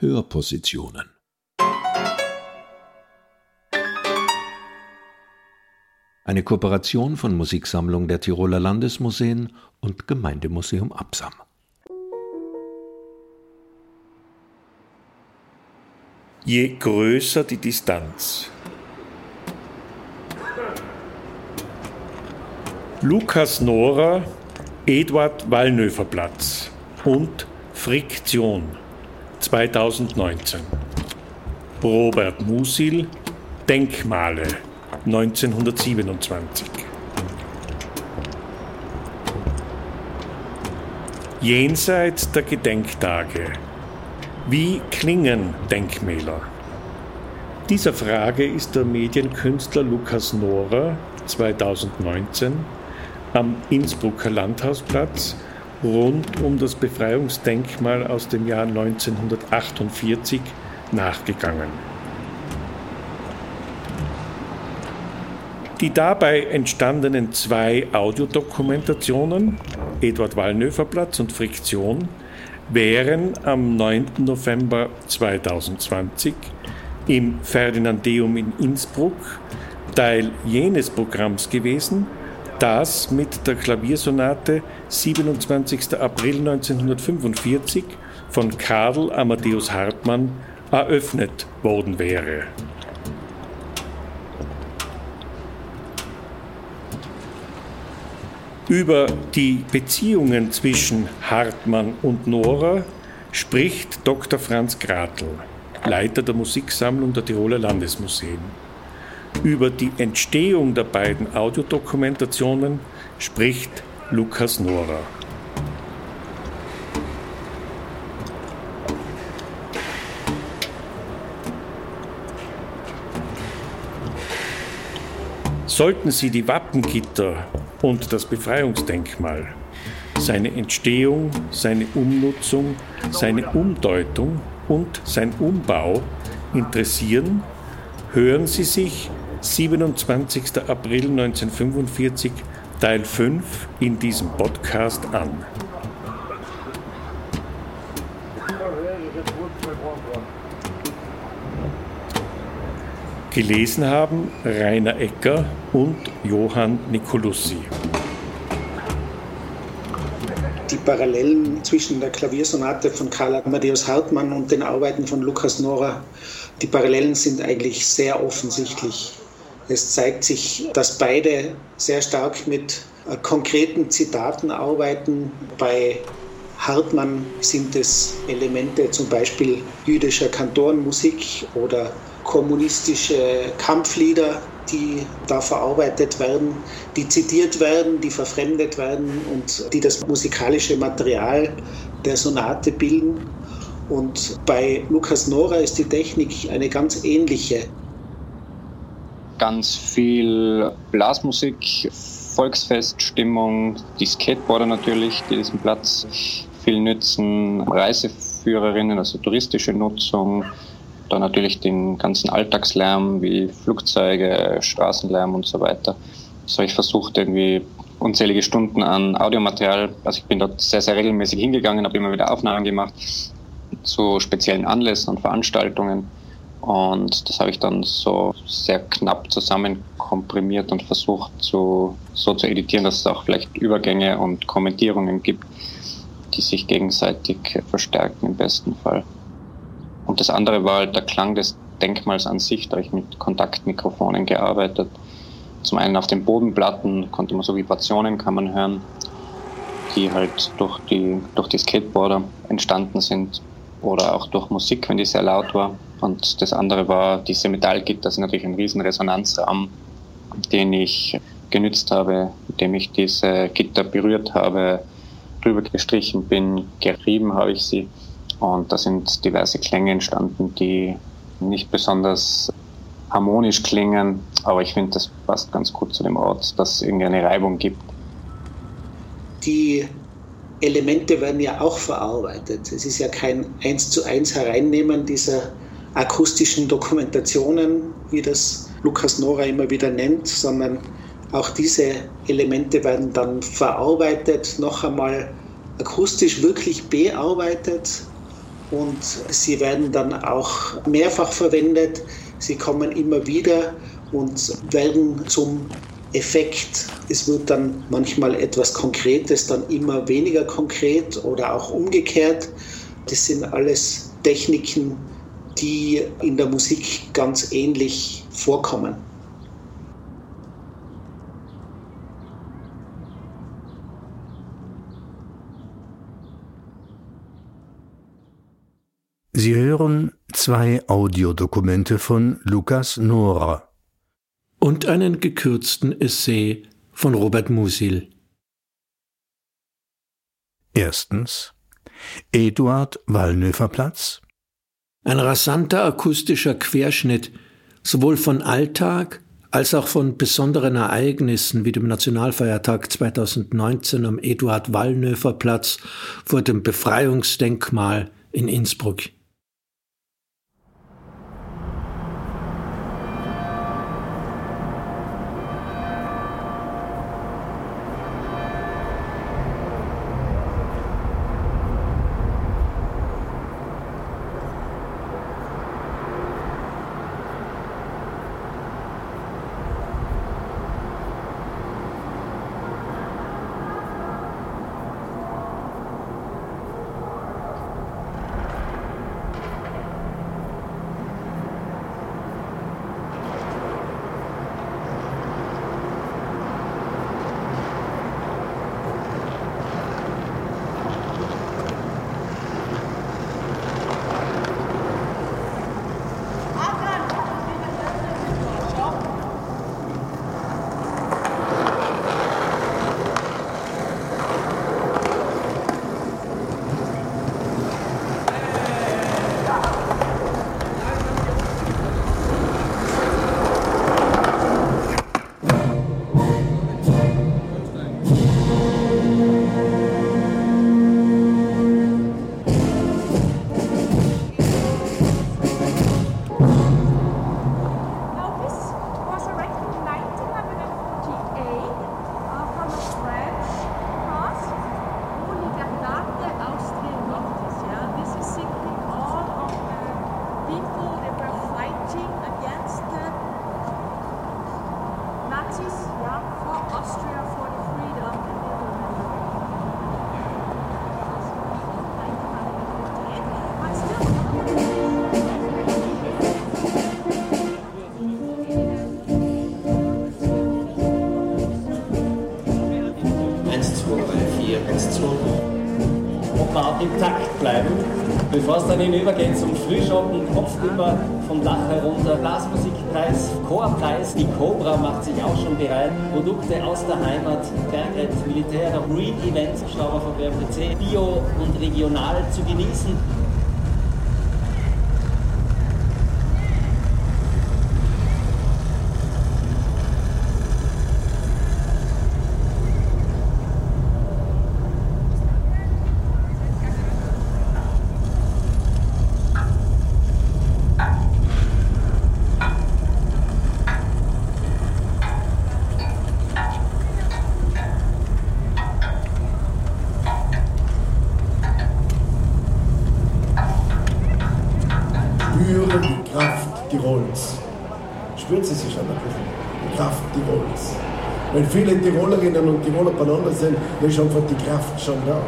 Hörpositionen. Eine Kooperation von Musiksammlung der Tiroler Landesmuseen und Gemeindemuseum Absam. Je größer die Distanz. Lukas Nora, Eduard Wallnöfer Platz und Friktion 2019. Robert Musil, Denkmale 1927. Jenseits der Gedenktage. Wie klingen Denkmäler? Dieser Frage ist der Medienkünstler Lukas Nora 2019 am Innsbrucker Landhausplatz rund um das Befreiungsdenkmal aus dem Jahr 1948 nachgegangen. Die dabei entstandenen zwei Audiodokumentationen, Eduard Wallnöfer Platz und Friktion, wären am 9. November 2020 im Ferdinandeum in Innsbruck Teil jenes Programms gewesen, das mit der Klaviersonate 27. April 1945 von Karl Amadeus Hartmann eröffnet worden wäre. Über die Beziehungen zwischen Hartmann und Nora spricht Dr. Franz Gratl, Leiter der Musiksammlung der Tiroler Landesmuseen. Über die Entstehung der beiden Audiodokumentationen spricht Lukas Nora. Sollten Sie die Wappengitter und das Befreiungsdenkmal, seine Entstehung, seine Umnutzung, seine Umdeutung und sein Umbau interessieren, hören Sie sich 27. April 1945 Teil 5 in diesem Podcast an. Gelesen haben Rainer Ecker und Johann Nicolussi. Die Parallelen zwischen der Klaviersonate von Karl Amadeus Hartmann und den Arbeiten von Lukas Nora, die Parallelen sind eigentlich sehr offensichtlich. Es zeigt sich, dass beide sehr stark mit äh, konkreten Zitaten arbeiten. Bei Hartmann sind es Elemente zum Beispiel jüdischer Kantorenmusik oder kommunistische Kampflieder, die da verarbeitet werden, die zitiert werden, die verfremdet werden und die das musikalische Material der Sonate bilden. Und bei Lukas Nora ist die Technik eine ganz ähnliche. Ganz viel Blasmusik, Volksfeststimmung, die Skateboarder natürlich, die diesen Platz viel nützen, Reiseführerinnen, also touristische Nutzung, dann natürlich den ganzen Alltagslärm wie Flugzeuge, Straßenlärm und so weiter. So habe ich versucht, irgendwie unzählige Stunden an Audiomaterial. Also ich bin dort sehr, sehr regelmäßig hingegangen, habe immer wieder Aufnahmen gemacht zu speziellen Anlässen und Veranstaltungen. Und das habe ich dann so sehr knapp zusammen komprimiert und versucht zu, so zu editieren, dass es auch vielleicht Übergänge und Kommentierungen gibt, die sich gegenseitig verstärken im besten Fall. Und das andere war halt der Klang des Denkmals an sich. Da habe ich mit Kontaktmikrofonen gearbeitet. Zum einen auf den Bodenplatten konnte man so Vibrationen kann man hören, die halt durch die, durch die Skateboarder entstanden sind oder auch durch Musik, wenn die sehr laut war. Und das andere war diese Metallgitter, das ist natürlich ein riesen Resonanzraum, den ich genützt habe, indem ich diese Gitter berührt habe, drüber gestrichen bin, gerieben habe ich sie und da sind diverse Klänge entstanden, die nicht besonders harmonisch klingen, aber ich finde, das passt ganz gut zu dem Ort, dass es irgendwie eine Reibung gibt. Die Elemente werden ja auch verarbeitet. Es ist ja kein eins zu eins Hereinnehmen dieser akustischen Dokumentationen, wie das Lukas Nora immer wieder nennt, sondern auch diese Elemente werden dann verarbeitet, noch einmal akustisch wirklich bearbeitet und sie werden dann auch mehrfach verwendet. Sie kommen immer wieder und werden zum Effekt. Es wird dann manchmal etwas Konkretes, dann immer weniger konkret oder auch umgekehrt. Das sind alles Techniken, die in der Musik ganz ähnlich vorkommen. Sie hören zwei Audiodokumente von Lukas Nora und einen gekürzten Essay von Robert Musil. Erstens Eduard Wallnöfer Platz. Ein rasanter akustischer Querschnitt sowohl von Alltag als auch von besonderen Ereignissen wie dem Nationalfeiertag 2019 am Eduard Wallnöfer Platz vor dem Befreiungsdenkmal in Innsbruck. Bevor es dann hinübergeht zum Frühschoppen, Kopf über vom Dach herunter, Blasmusikpreis, Chorpreis, die Cobra macht sich auch schon bereit, Produkte aus der Heimat, Bergret, Militär, Green Events, Schlauber von BMPC, Bio und regional zu genießen. Wenn viele Tirolerinnen und Tiroler beieinander sind, dann ist einfach die Kraft schon da.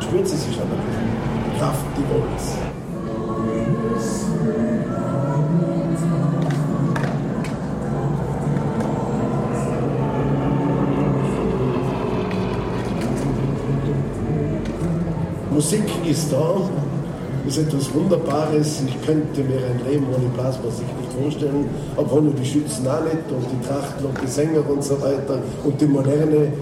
Spürt sie sich schon ein bisschen. Kraft Tirols. Musik ist da, ist etwas Wunderbares. Ich könnte mir ein Leben ohne Blasmusik nicht vorstellen, aber ohne die Schützen auch nicht und die Trachten und die Sänger und so weiter und die Moderne.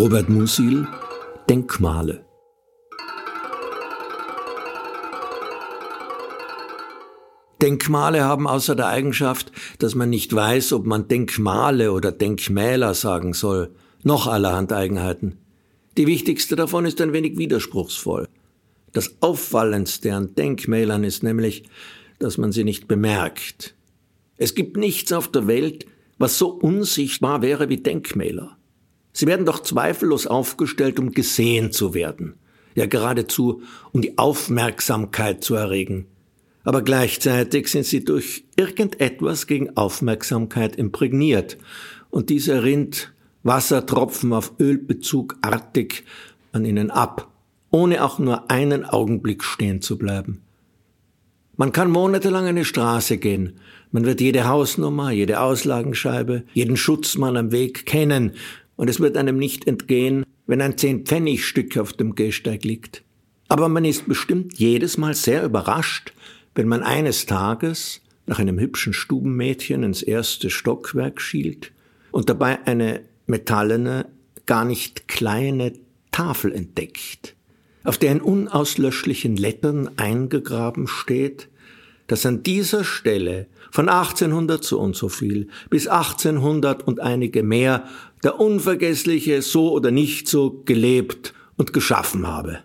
Robert Musil Denkmale Denkmale haben außer der Eigenschaft, dass man nicht weiß, ob man Denkmale oder Denkmäler sagen soll, noch allerhand Eigenheiten. Die wichtigste davon ist ein wenig widerspruchsvoll. Das Auffallendste an Denkmälern ist nämlich, dass man sie nicht bemerkt. Es gibt nichts auf der Welt, was so unsichtbar wäre wie Denkmäler. Sie werden doch zweifellos aufgestellt, um gesehen zu werden, ja geradezu, um die Aufmerksamkeit zu erregen. Aber gleichzeitig sind sie durch irgendetwas gegen Aufmerksamkeit imprägniert, und diese rinnt Wassertropfen auf Ölbezug artig an ihnen ab, ohne auch nur einen Augenblick stehen zu bleiben. Man kann monatelang eine Straße gehen, man wird jede Hausnummer, jede Auslagenscheibe, jeden Schutzmann am Weg kennen, und es wird einem nicht entgehen, wenn ein Zehn-Pfennig-Stück auf dem Gehsteig liegt. Aber man ist bestimmt jedes Mal sehr überrascht, wenn man eines Tages nach einem hübschen Stubenmädchen ins erste Stockwerk schielt und dabei eine metallene, gar nicht kleine Tafel entdeckt, auf der in unauslöschlichen Lettern eingegraben steht, dass an dieser Stelle von 1800 so und so viel bis 1800 und einige mehr der Unvergessliche so oder nicht so gelebt und geschaffen habe.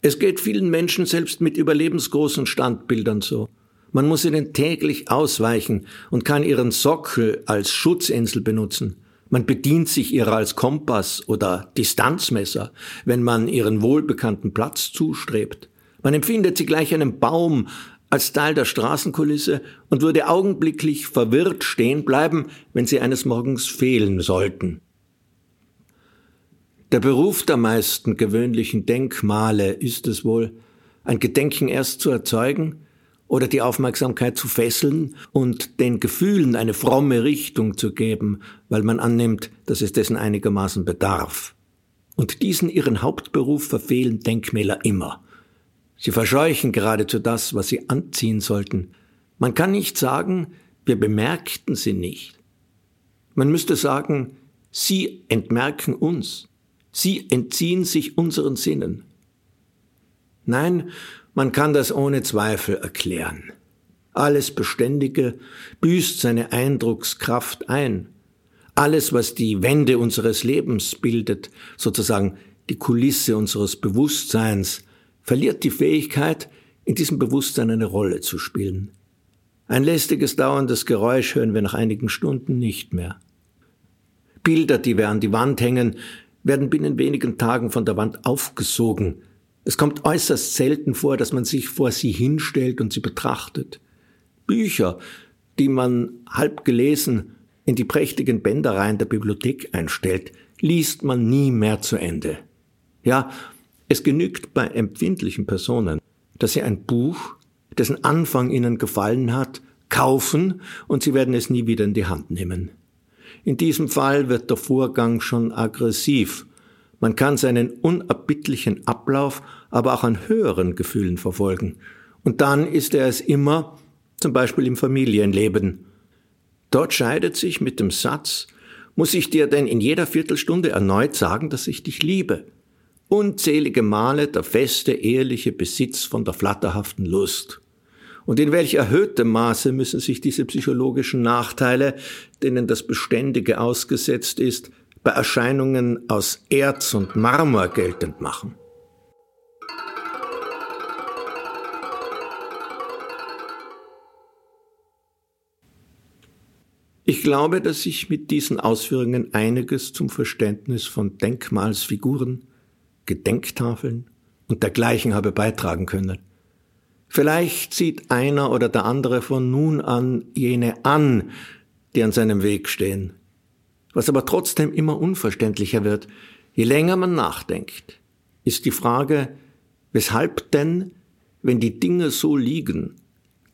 Es geht vielen Menschen selbst mit überlebensgroßen Standbildern so. Man muss ihnen täglich ausweichen und kann ihren Sockel als Schutzinsel benutzen. Man bedient sich ihrer als Kompass oder Distanzmesser, wenn man ihren wohlbekannten Platz zustrebt. Man empfindet sie gleich einem Baum als Teil der Straßenkulisse und würde augenblicklich verwirrt stehen bleiben, wenn sie eines Morgens fehlen sollten. Der Beruf der meisten gewöhnlichen Denkmale ist es wohl, ein Gedenken erst zu erzeugen oder die Aufmerksamkeit zu fesseln und den Gefühlen eine fromme Richtung zu geben, weil man annimmt, dass es dessen einigermaßen bedarf. Und diesen ihren Hauptberuf verfehlen Denkmäler immer. Sie verscheuchen geradezu das, was sie anziehen sollten. Man kann nicht sagen, wir bemerkten sie nicht. Man müsste sagen, sie entmerken uns. Sie entziehen sich unseren Sinnen. Nein, man kann das ohne Zweifel erklären. Alles Beständige büßt seine Eindruckskraft ein. Alles, was die Wände unseres Lebens bildet, sozusagen die Kulisse unseres Bewusstseins, verliert die Fähigkeit, in diesem Bewusstsein eine Rolle zu spielen. Ein lästiges, dauerndes Geräusch hören wir nach einigen Stunden nicht mehr. Bilder, die wir an die Wand hängen, werden binnen wenigen Tagen von der Wand aufgesogen. Es kommt äußerst selten vor, dass man sich vor sie hinstellt und sie betrachtet. Bücher, die man halb gelesen in die prächtigen Bändereien der Bibliothek einstellt, liest man nie mehr zu Ende. Ja, es genügt bei empfindlichen Personen, dass sie ein Buch, dessen Anfang ihnen gefallen hat, kaufen und sie werden es nie wieder in die Hand nehmen. In diesem Fall wird der Vorgang schon aggressiv. Man kann seinen unerbittlichen Ablauf aber auch an höheren Gefühlen verfolgen. Und dann ist er es immer, zum Beispiel im Familienleben. Dort scheidet sich mit dem Satz, muss ich dir denn in jeder Viertelstunde erneut sagen, dass ich dich liebe? Unzählige Male der feste, ehrliche Besitz von der flatterhaften Lust. Und in welch erhöhtem Maße müssen sich diese psychologischen Nachteile, denen das Beständige ausgesetzt ist, bei Erscheinungen aus Erz und Marmor geltend machen? Ich glaube, dass ich mit diesen Ausführungen einiges zum Verständnis von Denkmalsfiguren, Gedenktafeln und dergleichen habe beitragen können. Vielleicht sieht einer oder der andere von nun an jene an, die an seinem Weg stehen. Was aber trotzdem immer unverständlicher wird, je länger man nachdenkt, ist die Frage, weshalb denn, wenn die Dinge so liegen,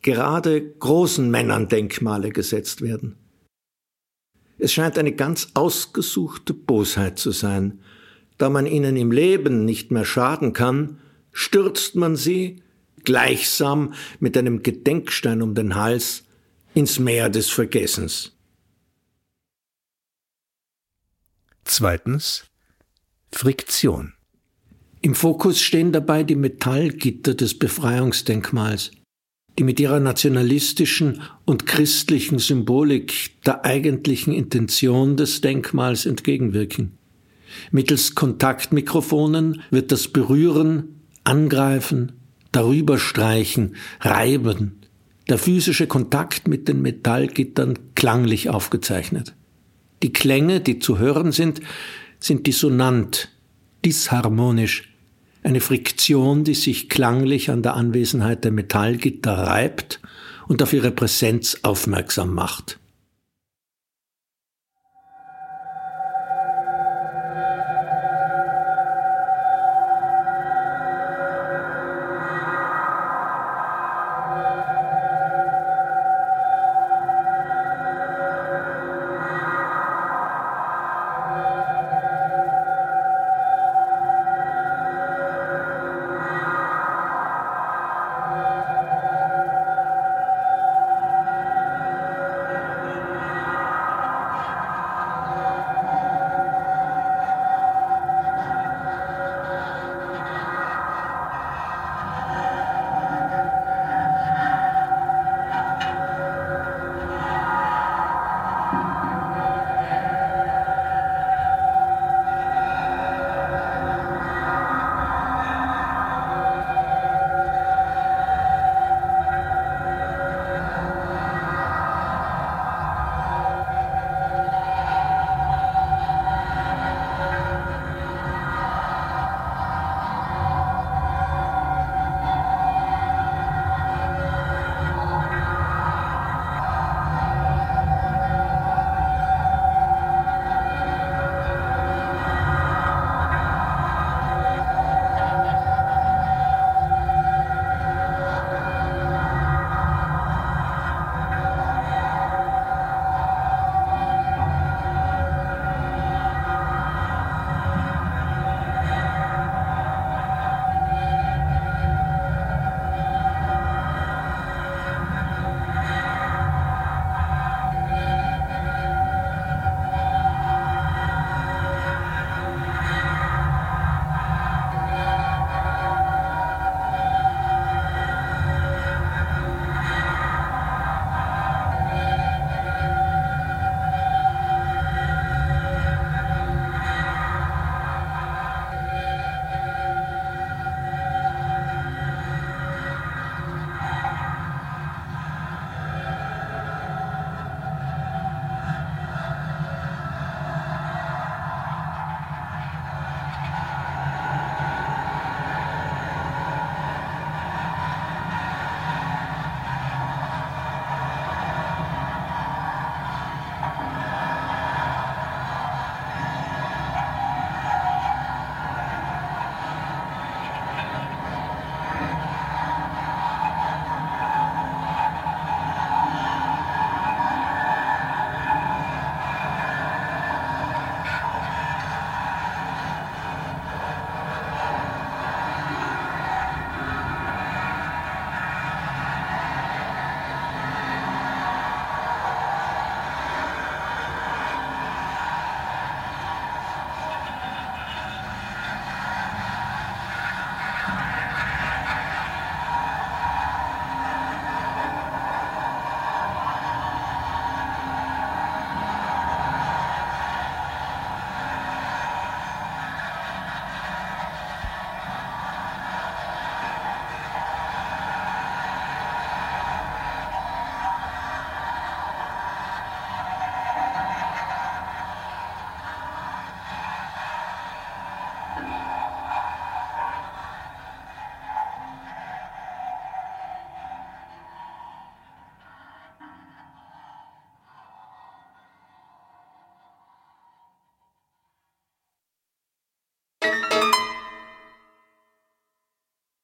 gerade großen Männern Denkmale gesetzt werden. Es scheint eine ganz ausgesuchte Bosheit zu sein. Da man ihnen im Leben nicht mehr schaden kann, stürzt man sie gleichsam mit einem Gedenkstein um den Hals ins Meer des Vergessens. Zweitens Friktion. Im Fokus stehen dabei die Metallgitter des Befreiungsdenkmals, die mit ihrer nationalistischen und christlichen Symbolik der eigentlichen Intention des Denkmals entgegenwirken. Mittels Kontaktmikrofonen wird das Berühren, Angreifen, Darüberstreichen, Reiben, der physische Kontakt mit den Metallgittern klanglich aufgezeichnet. Die Klänge, die zu hören sind, sind dissonant, disharmonisch, eine Friktion, die sich klanglich an der Anwesenheit der Metallgitter reibt und auf ihre Präsenz aufmerksam macht.